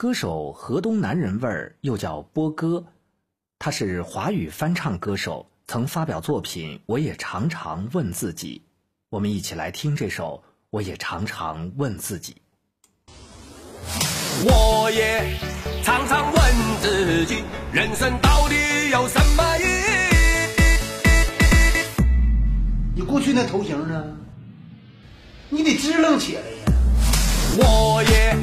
歌手河东男人味儿又叫波哥。他是华语翻唱歌手曾发表作品我也常常问自己。我们一起来听这首我也常常问自己。我也常常问自己人生到底有什么意义？你过去那头型呢？你得支棱起来呀。我也